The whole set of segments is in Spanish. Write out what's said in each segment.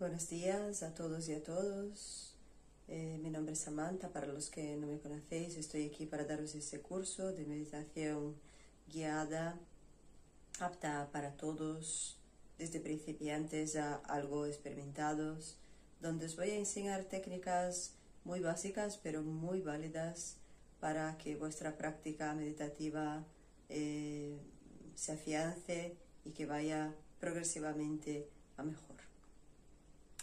Buenos días a todos y a todos. Eh, mi nombre es Samantha. Para los que no me conocéis, estoy aquí para daros este curso de meditación guiada, apta para todos, desde principiantes a algo experimentados, donde os voy a enseñar técnicas muy básicas pero muy válidas para que vuestra práctica meditativa eh, se afiance y que vaya progresivamente a mejor.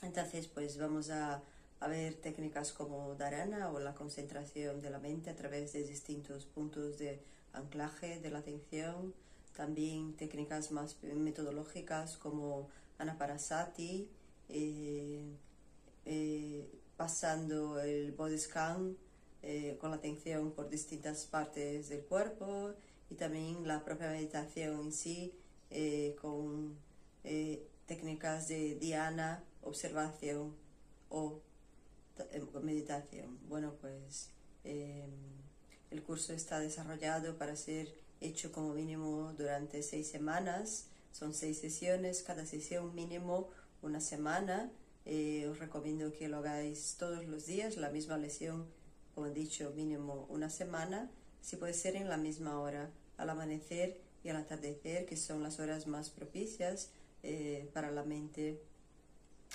Entonces, pues vamos a, ver técnicas como Dharana o la concentración de la mente a través de distintos puntos de anclaje de la atención. También técnicas más metodológicas como Anaparasati, eh, eh, pasando el body scan eh, con la atención por distintas partes del cuerpo y también la propia meditación en sí con técnicas de diana, observación o eh, meditación. Bueno, pues em, el curso está desarrollado para ser hecho como mínimo durante seis semanas. Son seis sesiones, cada sesión mínimo una semana. Eh, os recomiendo que lo hagáis todos los días, la misma lesión, como he dicho, mínimo una semana. Si puede ser en la misma hora, al amanecer y al atardecer, que son las horas más propicias eh, para la mente,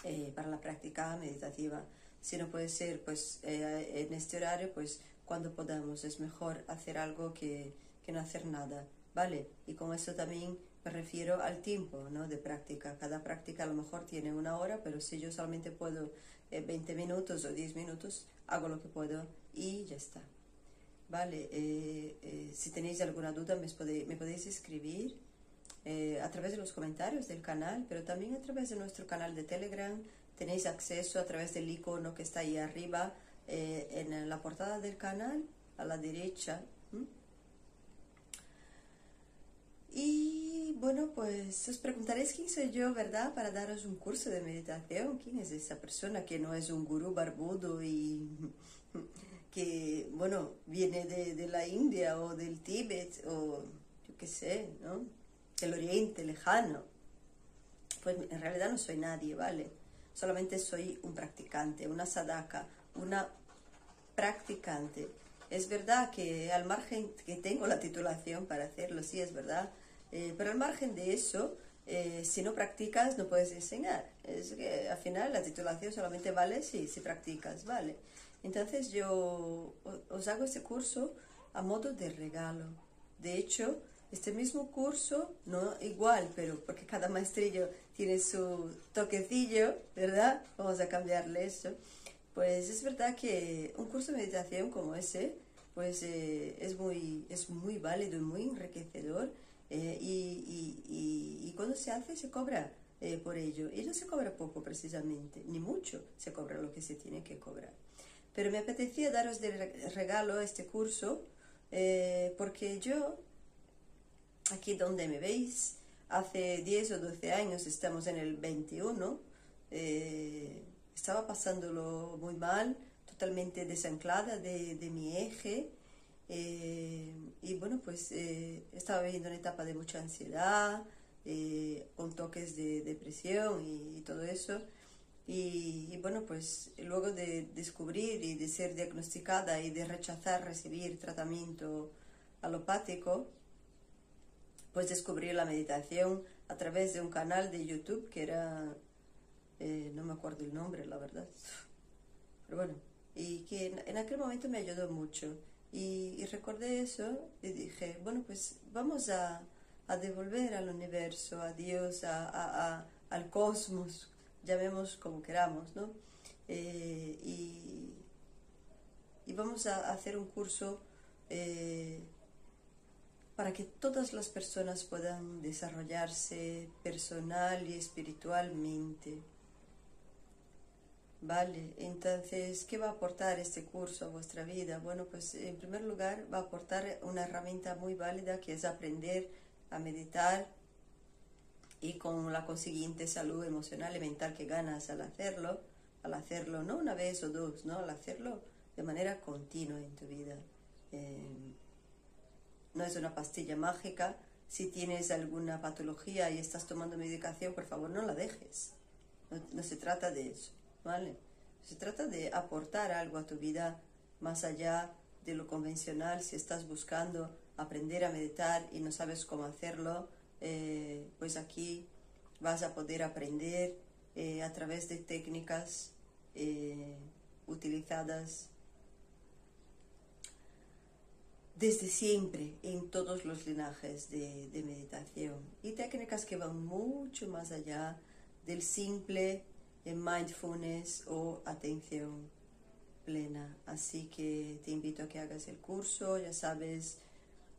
eh, para la práctica meditativa. Si no puede ser pues eh, en este horario, pues cuando podamos es mejor hacer algo que, que, no hacer nada, ¿vale? Y con eso también me refiero al tiempo ¿no? de práctica. Cada práctica a lo mejor tiene una hora, pero si yo solamente puedo 20 minutos o 10 minutos, hago lo que puedo y ya está. Vale, si tenéis alguna duda me podéis, me podéis escribir eh, a través de los comentarios del canal, pero también a través de nuestro canal de Telegram. Tenéis acceso a través del icono que está ahí arriba eh, en la portada del canal, a la derecha. Y bueno, pues os preguntaréis quién soy yo, ¿verdad? Para daros un curso de meditación. ¿Quién es esa persona que no es un gurú barbudo y que, bueno, viene de, de la India o del Tíbet o yo qué sé, ¿no? El oriente lejano. Pues en realidad no soy nadie, ¿vale? Solamente soy un practicante, una sadaka, una practicante. Es verdad que al margen que tengo la titulación para hacerlo, sí es verdad, eh, pero al margen de eso, eh, si no practicas no puedes enseñar. Es que al final la titulación solamente vale si, si practicas, ¿vale? Entonces yo os hago este curso a modo de regalo. De hecho, este mismo curso, no igual, pero porque cada maestrillo tiene su toquecillo, ¿verdad? Vamos a cambiarle eso. Pues es verdad que un curso de meditación como ese, pues eh, es, muy, es muy válido y muy enriquecedor. Eh, y, cuando se hace se cobra eh, por ello. Y no se cobra poco precisamente, ni mucho se cobra lo que se tiene que cobrar. Pero me apetecía daros de regalo este curso porque yo aquí donde me veis, hace 10 o 12 años, estamos en el 21, eh, estaba pasándolo muy mal, totalmente desanclada de, mi eje. Eh, y bueno, pues eh, estaba viviendo una etapa de mucha ansiedad, con toques de depresión y, todo eso. Y, y, bueno, pues luego de descubrir y de ser diagnosticada y de rechazar recibir tratamiento alopático, pues descubrí la meditación a través de un canal de YouTube que era, eh, no me acuerdo el nombre, la verdad, pero bueno, y que en, aquel momento me ayudó mucho. Y, recordé eso y dije, bueno, pues vamos a, devolver al universo, a Dios, a, al cosmos, llamemos como queramos, ¿no? Eh, y, vamos a hacer un curso eh, para que todas las personas puedan desarrollarse personal y espiritualmente. Vale, entonces, ¿qué va a aportar este curso a vuestra vida? Bueno, pues en primer lugar va a aportar una herramienta muy válida que es aprender a meditar y con la consiguiente salud emocional y mental que ganas al hacerlo, al hacerlo no una vez o dos, ¿no? Al hacerlo de manera continua en tu vida. Eh, no es una pastilla mágica. Si tienes alguna patología y estás tomando medicación, por favor no la dejes. no, se trata de eso, ¿vale? Se trata de aportar algo a tu vida más allá de lo convencional. Si estás buscando aprender a meditar y no sabes cómo hacerlo, eh, pues aquí vas a poder aprender eh, a través de técnicas eh, utilizadas desde siempre en todos los linajes de, meditación y técnicas que van mucho más allá del simple mindfulness o atención plena. Así que te invito a que hagas el curso, ya sabes,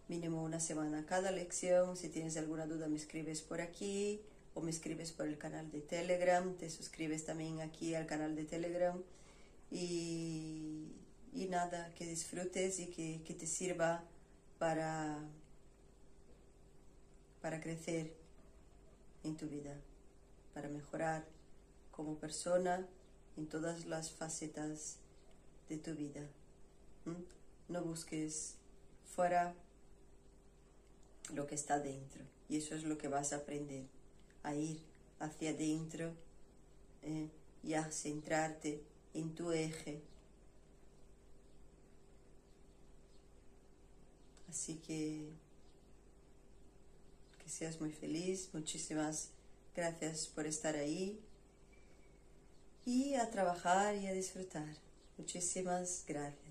mínimo una semana cada lección. Si tienes alguna duda me escribes por aquí o me escribes por el canal de Telegram, te suscribes también aquí al canal de Telegram y nada, que disfrutes y que, que te sirva para, para crecer en tu vida, para mejorar como persona en todas las facetas de tu vida. No busques fuera lo que está dentro y eso es lo que vas a aprender, a ir hacia adentro ¿eh? y a centrarte en tu eje. Así que que seas muy feliz, muchísimas gracias por estar ahí y a trabajar y a disfrutar. Muchísimas gracias.